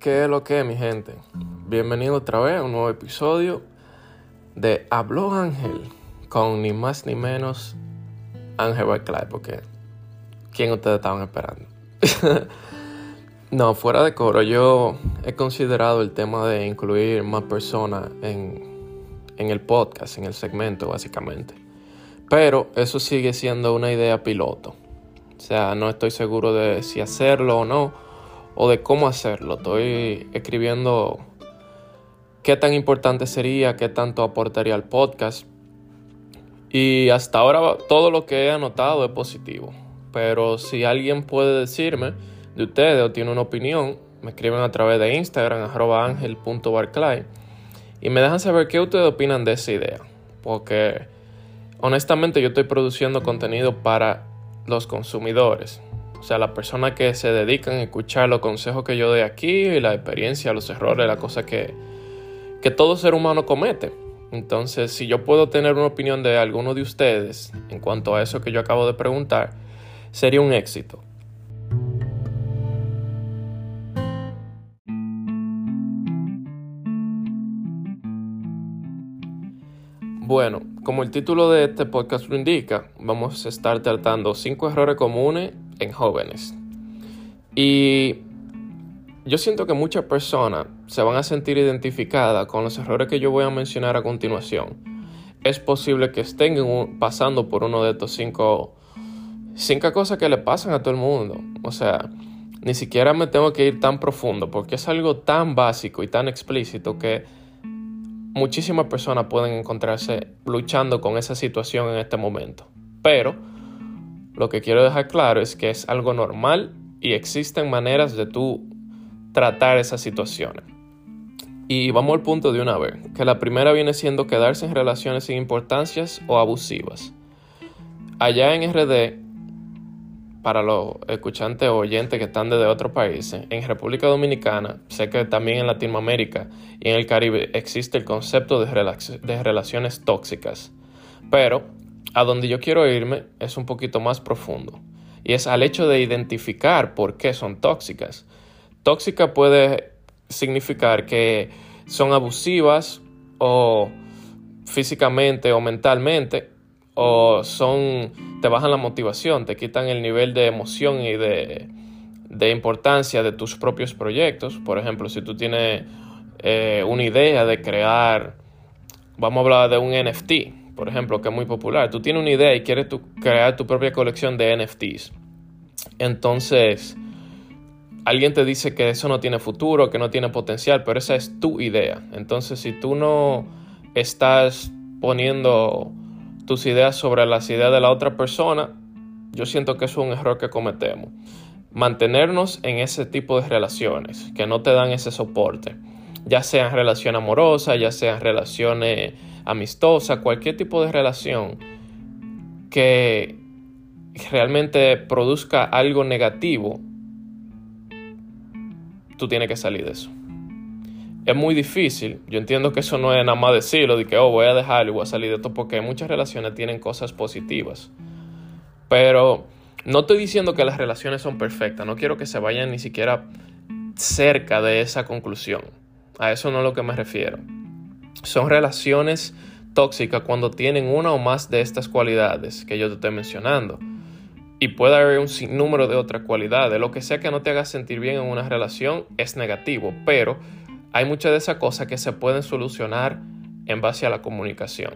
¿Qué es lo que es, mi gente? Bienvenido otra vez a un nuevo episodio de Habló Ángel con ni más ni menos Ángel Barclay, porque ¿quién ustedes estaban esperando? no, fuera de coro, yo he considerado el tema de incluir más personas en, en el podcast, en el segmento, básicamente. Pero eso sigue siendo una idea piloto. O sea, no estoy seguro de si hacerlo o no, o de cómo hacerlo. Estoy escribiendo qué tan importante sería, qué tanto aportaría al podcast. Y hasta ahora todo lo que he anotado es positivo. Pero si alguien puede decirme de ustedes o tiene una opinión, me escriben a través de Instagram, arroba angel.barclay, y me dejan saber qué ustedes opinan de esa idea. Porque honestamente yo estoy produciendo contenido para los consumidores. O sea, las personas que se dedican a escuchar los consejos que yo doy aquí y la experiencia, los errores, las cosas que, que todo ser humano comete. Entonces, si yo puedo tener una opinión de alguno de ustedes en cuanto a eso que yo acabo de preguntar, sería un éxito. Bueno, como el título de este podcast lo indica, vamos a estar tratando cinco errores comunes en jóvenes. Y yo siento que muchas personas se van a sentir identificadas con los errores que yo voy a mencionar a continuación. Es posible que estén pasando por uno de estos cinco, cinco cosas que le pasan a todo el mundo. O sea, ni siquiera me tengo que ir tan profundo porque es algo tan básico y tan explícito que muchísimas personas pueden encontrarse luchando con esa situación en este momento. Pero lo que quiero dejar claro es que es algo normal y existen maneras de tú tratar esas situaciones. Y vamos al punto de una vez, que la primera viene siendo quedarse en relaciones sin importancias o abusivas. Allá en RD, para los escuchantes o oyentes que están desde otros países, en República Dominicana, sé que también en Latinoamérica y en el Caribe existe el concepto de, de relaciones tóxicas. Pero a donde yo quiero irme es un poquito más profundo y es al hecho de identificar por qué son tóxicas. Tóxica puede significar que son abusivas o físicamente o mentalmente o son te bajan la motivación, te quitan el nivel de emoción y de, importancia de tus propios proyectos. Por ejemplo, si tú tienes eh, una idea de crear, vamos a hablar de un NFT, por ejemplo, que es muy popular. Tú tienes una idea y quieres crear tu propia colección de NFTs. Entonces, alguien te dice que eso no tiene futuro, que no tiene potencial, pero esa es tu idea. Entonces, si tú no estás poniendo tus ideas sobre las ideas de la otra persona, yo siento que es un error que cometemos. Mantenernos en ese tipo de relaciones que no te dan ese soporte, ya sean relaciones amorosas, ya sean relaciones amistosas, cualquier tipo de relación que realmente produzca algo negativo, tú tienes que salir de eso es muy difícil. Yo entiendo que eso no es nada más decirlo, de que, oh, voy a dejarlo y voy a salir de esto, porque muchas relaciones tienen cosas positivas. Pero no estoy diciendo que las relaciones son perfectas, no quiero que se vayan ni siquiera cerca de esa conclusión. A eso no es lo que me refiero. Son relaciones tóxicas cuando tienen una o más de estas cualidades que yo te estoy mencionando. Y puede haber un sinnúmero de otras cualidades. Lo que sea que no te haga sentir bien en una relación es negativo, pero hay muchas de esas cosas que se pueden solucionar en base a la comunicación.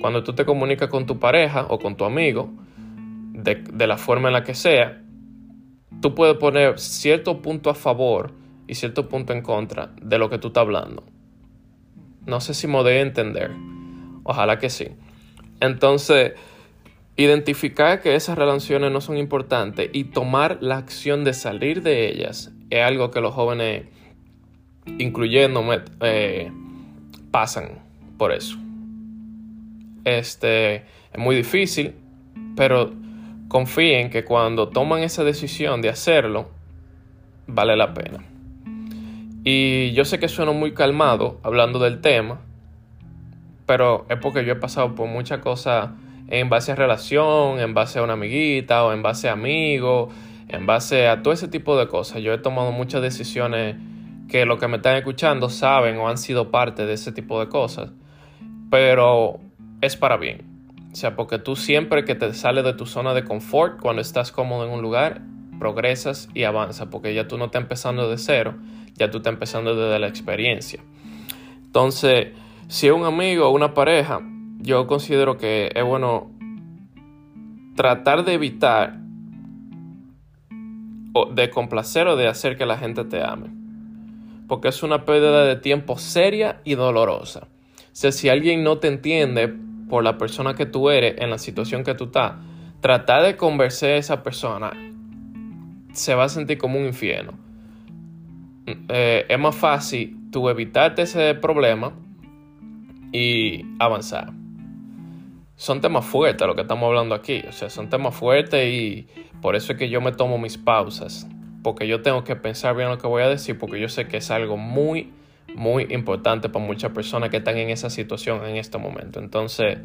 Cuando tú te comunicas con tu pareja o con tu amigo, de, la forma en la que sea, tú puedes poner cierto punto a favor y cierto punto en contra de lo que tú estás hablando. No sé si me de entender. Ojalá que sí. Entonces, identificar que esas relaciones no son importantes y tomar la acción de salir de ellas es algo que los jóvenes incluyéndome, eh, pasan por eso. Este es muy difícil, pero confíen que cuando toman esa decisión de hacerlo, vale la pena. Y yo sé que sueno muy calmado hablando del tema, pero es porque yo he pasado por muchas cosas en base a relación, en base a una amiguita o en base a amigos, en base a todo ese tipo de cosas. Yo he tomado muchas decisiones que los que me están escuchando saben o han sido parte de ese tipo de cosas, pero es para bien. O sea, porque tú siempre que te sales de tu zona de confort, cuando estás cómodo en un lugar, progresas y avanzas, porque ya tú no estás empezando de cero, ya tú estás empezando desde la experiencia. Entonces, si es un amigo o una pareja, yo considero que es bueno tratar de evitar o de complacer o de hacer que la gente te ame. Porque es una pérdida de tiempo seria y dolorosa. O si alguien no te entiende por la persona que tú eres en la situación que tú estás, tratar de convencer a esa persona se va a sentir como un infierno. Eh, es más fácil tú evitarte ese problema y avanzar. Son temas fuertes lo que estamos hablando aquí. O sea, son temas fuertes y por eso es que yo me tomo mis pausas. Porque yo tengo que pensar bien lo que voy a decir. Porque yo sé que es algo muy, muy importante para muchas personas que están en esa situación en este momento. Entonces,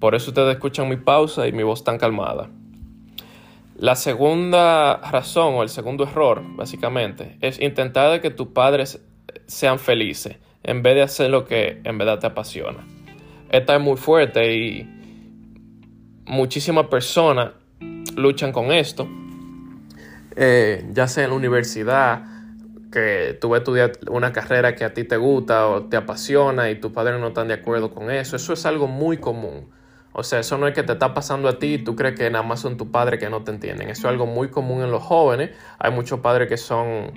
por eso ustedes escuchan mi pausa y mi voz tan calmada. La segunda razón o el segundo error, básicamente, es intentar de que tus padres sean felices en vez de hacer lo que en verdad te apasiona. Esta es muy fuerte y muchísimas personas luchan con esto, eh, ya sea en la universidad, que tú vas estudiar una carrera que a ti te gusta o te apasiona y tus padres no están de acuerdo con eso, eso es algo muy común. O sea, eso no es que te está pasando a ti y tú crees que nada más son tus padres que no te entienden. Eso es algo muy común en los jóvenes. Hay muchos padres que son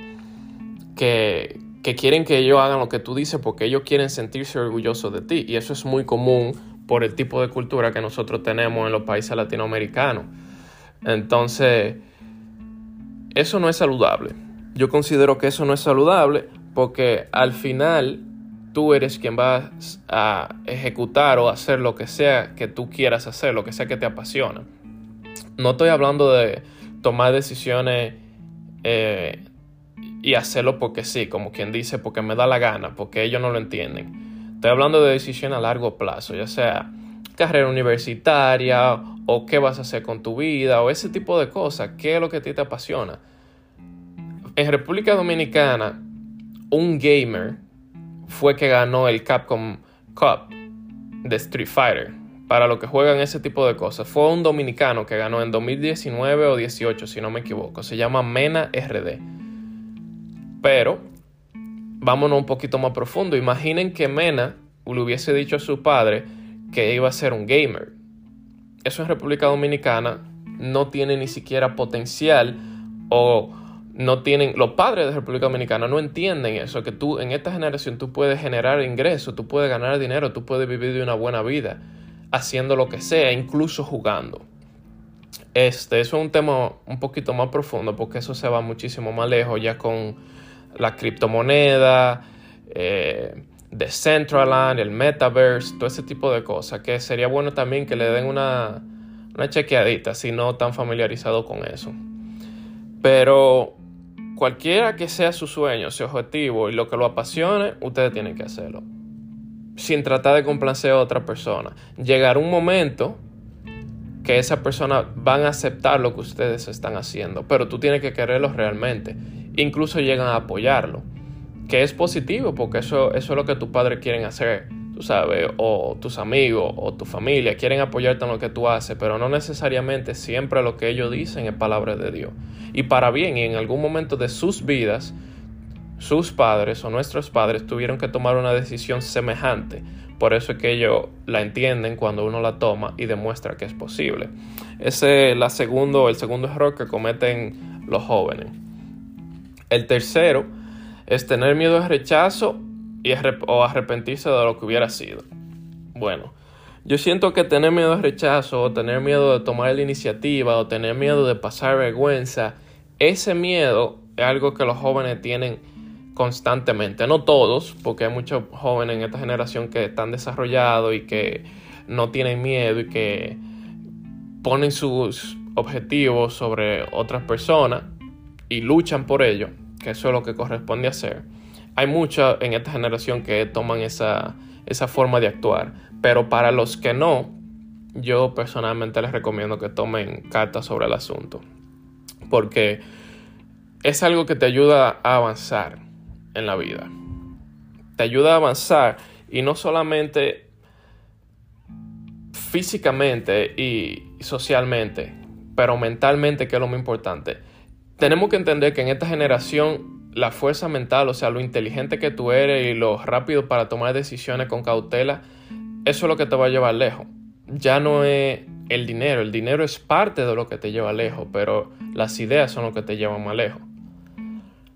que, que quieren que ellos hagan lo que tú dices porque ellos quieren sentirse orgullosos de ti. Y eso es muy común por el tipo de cultura que nosotros tenemos en los países latinoamericanos. Entonces, eso no es saludable. Yo considero que eso no es saludable porque al final tú eres quien va a ejecutar o hacer lo que sea que tú quieras hacer, lo que sea que te apasiona. No estoy hablando de tomar decisiones eh, y hacerlo porque sí, como quien dice, porque me da la gana, porque ellos no lo entienden. Estoy hablando de decisión a largo plazo, ya sea carrera universitaria o qué vas a hacer con tu vida o ese tipo de cosas, qué es lo que a ti te apasiona. En República Dominicana, un gamer fue que ganó el Capcom Cup de Street Fighter para lo que juegan ese tipo de cosas. Fue un dominicano que ganó en 2019 o 18, si no me equivoco. Se llama Mena RD. Pero vámonos un poquito más profundo. Imaginen que Mena le hubiese dicho a su padre que iba a ser un gamer. Eso en República Dominicana no tiene ni siquiera potencial o no tienen, los padres de República Dominicana no entienden eso, que tú en esta generación tú puedes generar ingresos, tú puedes ganar dinero, tú puedes vivir de una buena vida haciendo lo que sea, incluso jugando. Este, eso es un tema un poquito más profundo porque eso se va muchísimo más lejos ya con la criptomoneda, eh, Decentraland, el metaverse, todo ese tipo de cosas, que sería bueno también que le den una, una chequeadita si no están familiarizados con eso. Pero cualquiera que sea su sueño, su objetivo y lo que lo apasione, ustedes tienen que hacerlo. Sin tratar de complacer a otra persona. Llegar un momento que esa persona van a aceptar lo que ustedes están haciendo, pero tú tienes que quererlo realmente incluso llegan a apoyarlo, que es positivo porque eso es lo que tus padres quieren hacer, tú sabes, o tus amigos o tu familia quieren apoyarte en lo que tú haces, pero no necesariamente siempre lo que ellos dicen es palabra de Dios. Y para bien, y en algún momento de sus vidas, sus padres o nuestros padres tuvieron que tomar una decisión semejante. Por eso es que ellos la entienden cuando uno la toma y demuestra que es posible. Ese es la segundo, el segundo error que cometen los jóvenes. El tercero es tener miedo al rechazo y o arrepentirse de lo que hubiera sido. Bueno, yo siento que tener miedo al rechazo o tener miedo de tomar la iniciativa o tener miedo de pasar vergüenza, ese miedo es algo que los jóvenes tienen constantemente. No todos, porque hay muchos jóvenes en esta generación que están desarrollados y que no tienen miedo y que ponen sus objetivos sobre otras personas y luchan por ello, que eso es lo que corresponde hacer, hay mucha en esta generación que toman esa, esa forma de actuar. Pero para los que no, yo personalmente les recomiendo que tomen cartas sobre el asunto. Porque es algo que te ayuda a avanzar. en la vida. Te ayuda a avanzar y no solamente físicamente y socialmente, pero mentalmente, que es lo más importante. Tenemos que entender que en esta generación la fuerza mental, o sea, lo inteligente que tú eres y lo rápido para tomar decisiones con cautela, eso es lo que te va a llevar lejos. Ya no es el dinero, el dinero es parte de lo que te lleva lejos, pero las ideas son lo que te llevan más lejos.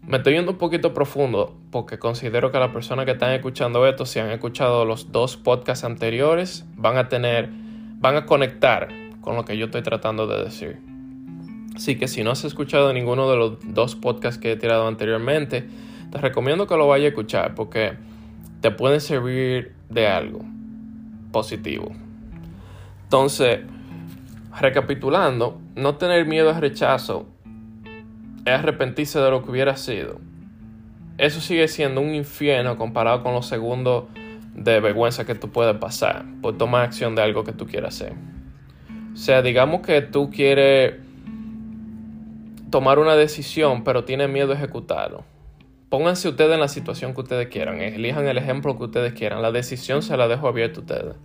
Me estoy yendo un poquito profundo porque considero que las personas que están escuchando esto, si han escuchado los dos podcasts anteriores, van a tener, van a conectar con lo que yo estoy tratando de decir. Así que si no has escuchado ninguno de los dos podcasts que he tirado anteriormente, te recomiendo que lo vayas a escuchar porque te pueden servir de algo positivo. Entonces, recapitulando, no tener miedo al rechazo es arrepentirse de lo que hubiera sido. Eso sigue siendo un infierno comparado con los segundos de vergüenza que tú puedes pasar por tomar acción de algo que tú quieras hacer. O sea, digamos que tú quieres tomar una decisión, pero tienes miedo a ejecutarlo. Pónganse ustedes en la situación que ustedes quieran, elijan el ejemplo que ustedes quieran. La decisión se la dejo abierta a ustedes.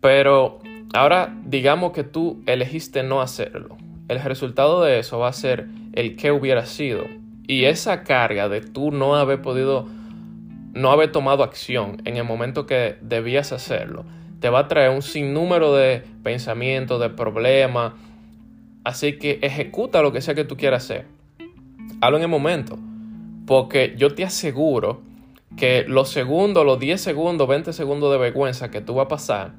Pero ahora digamos que tú elegiste no hacerlo. El resultado de eso va a ser el que hubiera sido. Y esa carga de tú no haber podido, no haber tomado acción en el momento que debías hacerlo, te va a traer un sinnúmero de pensamientos, de problemas. Así que ejecuta lo que sea que tú quieras hacer. Hazlo en el momento. Porque yo te aseguro que los segundos, los 10 segundos, 20 segundos de vergüenza que tú vas a pasar,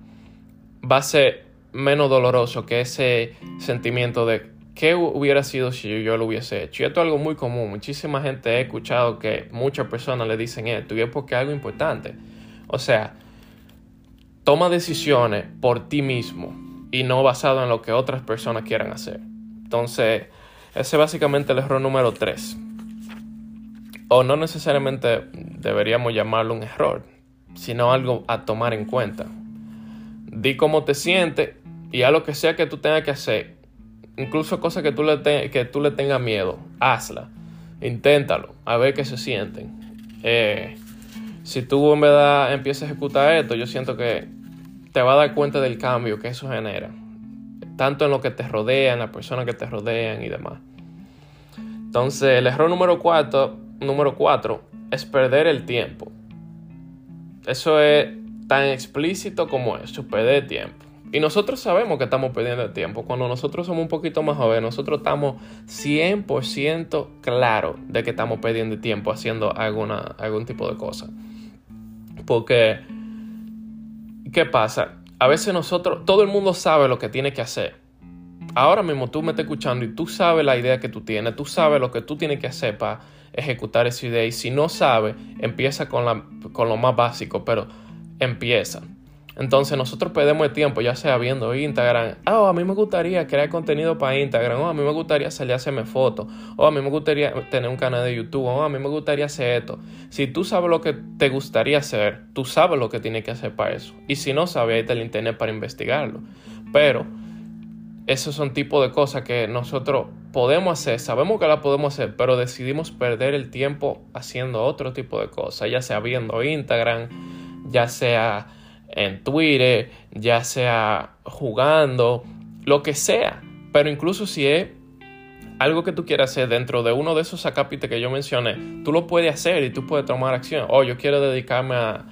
va a ser menos doloroso que ese sentimiento de ¿Qué hubiera sido si yo lo hubiese hecho? Y esto es algo muy común. Muchísima gente ha escuchado que muchas personas le dicen esto y es porque es algo importante. O sea, toma decisiones por ti mismo y no basado en lo que otras personas quieran hacer. Entonces, ese es básicamente el error número 3. O no necesariamente deberíamos llamarlo un error, sino algo a tomar en cuenta. Di cómo te sientes y a lo que sea que tú tengas que hacer, incluso cosas que tú le, le tengas miedo, hazla. Inténtalo, a ver qué se sienten. Eh, si tú en verdad empiezas a ejecutar esto, yo siento que te va a dar cuenta del cambio que eso genera. Tanto en lo que te rodea, en las personas que te rodean y demás. Entonces, el error número cuatro, número cuatro es perder el tiempo. Eso es tan explícito como eso, perder tiempo. Y nosotros sabemos que estamos perdiendo el tiempo. Cuando nosotros somos un poquito más jóvenes, nosotros estamos 100% claros de que estamos perdiendo tiempo haciendo alguna, algún tipo de cosa. Porque, ¿qué pasa? A veces nosotros, todo el mundo sabe lo que tiene que hacer. Ahora mismo tú me estás escuchando y tú sabes la idea que tú tienes, tú sabes lo que tú tienes que hacer para ejecutar esa idea. Y si no sabes, empieza con, la, con lo más básico, pero empieza. Entonces nosotros perdemos el tiempo, ya sea viendo Instagram, oh, a mí me gustaría crear contenido para Instagram, o oh, a mí me gustaría salir a hacerme fotos, o oh, a mí me gustaría tener un canal de YouTube, o oh, a mí me gustaría hacer esto. Si tú sabes lo que te gustaría hacer, tú sabes lo que tienes que hacer para eso. Y si no sabes, ahí está el internet para investigarlo. Pero esos son tipos de cosas que nosotros podemos hacer, sabemos que las podemos hacer, pero decidimos perder el tiempo haciendo otro tipo de cosas, ya sea viendo Instagram, ya sea en Twitter, ya sea jugando, lo que sea. Pero incluso si es algo que tú quieras hacer dentro de uno de esos acápites que yo mencioné, tú lo puedes hacer y tú puedes tomar acción. Oh, yo quiero dedicarme a,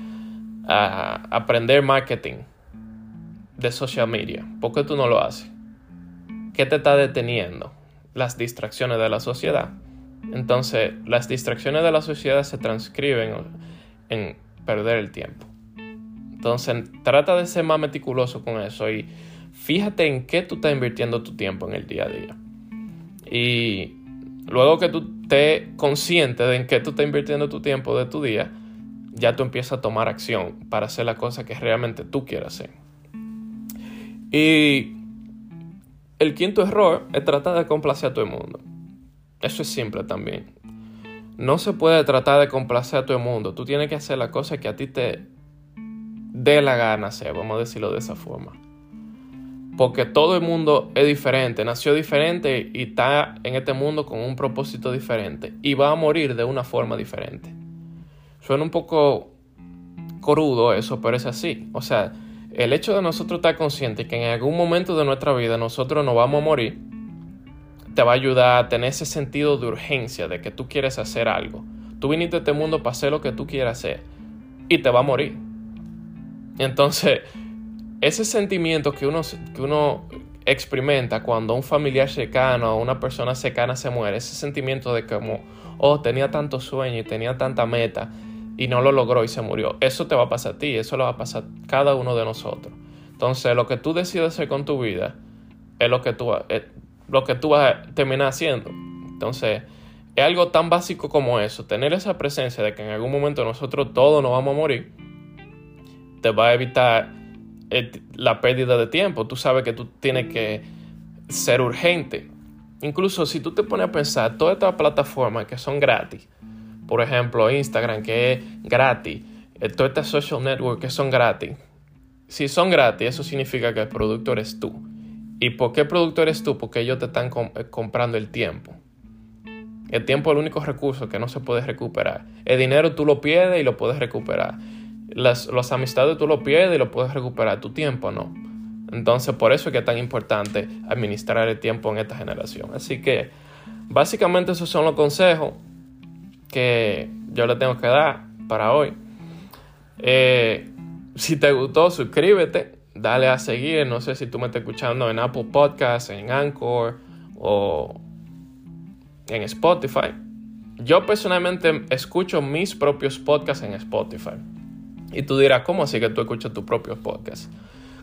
aprender marketing de social media. ¿Por qué tú no lo haces? ¿Qué te está deteniendo? Las distracciones de la sociedad. Entonces, las distracciones de la sociedad se transcriben en perder el tiempo. Entonces, trata de ser más meticuloso con eso y fíjate en qué tú estás invirtiendo tu tiempo en el día a día. Y luego que tú estés consciente de en qué tú estás invirtiendo tu tiempo de tu día, ya tú empiezas a tomar acción para hacer la cosa que realmente tú quieras hacer. Y el quinto error es tratar de complacer a todo el mundo. Eso es simple también. No se puede tratar de complacer a todo el mundo. Tú tienes que hacer la cosa que a ti te, de la gana vamos a decirlo de esa forma. Porque todo el mundo es diferente, nació diferente y está en este mundo con un propósito diferente y va a morir de una forma diferente. Suena un poco crudo eso, pero es así. O sea, el hecho de nosotros estar conscientes que en algún momento de nuestra vida nosotros nos vamos a morir, te va a ayudar a tener ese sentido de urgencia de que tú quieres hacer algo. Tú viniste a este mundo para hacer lo que tú quieras hacer y te va a morir. Entonces, ese sentimiento que uno, que uno experimenta cuando un familiar cercano o una persona cercana se muere, ese sentimiento de como, oh, tenía tanto sueño y tenía tanta meta y no lo logró y se murió. Eso te va a pasar a ti, eso lo va a pasar a cada uno de nosotros. Entonces, lo que tú decides hacer con tu vida es lo que tú, es lo que tú vas a terminar haciendo. Entonces, es algo tan básico como eso, tener esa presencia de que en algún momento nosotros todos nos vamos a morir, te va a evitar la pérdida de tiempo. Tú sabes que tú tienes que ser urgente. Incluso si tú te pones a pensar, todas estas plataformas que son gratis, por ejemplo Instagram que es gratis, eh, todas estas social networks que son gratis, si son gratis, eso significa que el producto eres tú. ¿Y por qué producto eres tú? Porque ellos te están eh, comprando el tiempo. El tiempo es el único recurso que no se puede recuperar. El dinero tú lo pierdes y lo puedes recuperar. Las, amistades tú lo pierdes y lo puedes recuperar. Tu tiempo no. Entonces por eso es que es tan importante administrar el tiempo en esta generación. Así que básicamente esos son los consejos que yo le tengo que dar para hoy. Eh, si te gustó, suscríbete, dale a seguir. No sé si tú me estás escuchando en Apple Podcasts, en Anchor o en Spotify. Yo personalmente escucho mis propios podcasts en Spotify. Y tú dirás, ¿cómo así que tú escuchas tus propios podcasts?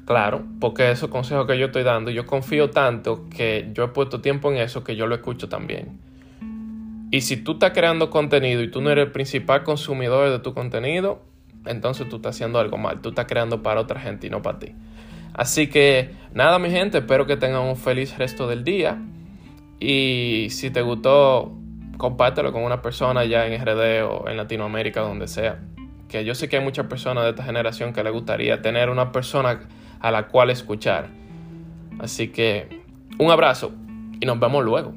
Claro, porque esos consejos que yo estoy dando, yo confío tanto que yo he puesto tiempo en eso que yo lo escucho también. Y si tú estás creando contenido y tú no eres el principal consumidor de tu contenido, entonces tú estás haciendo algo mal. Tú estás creando para otra gente y no para ti. Así que nada, mi gente, espero que tengan un feliz resto del día. Y si te gustó, compártelo con una persona ya en RD o en Latinoamérica, donde sea. Que yo sé que hay muchas personas de esta generación que le gustaría tener una persona a la cual escuchar. Así que un abrazo y nos vemos luego.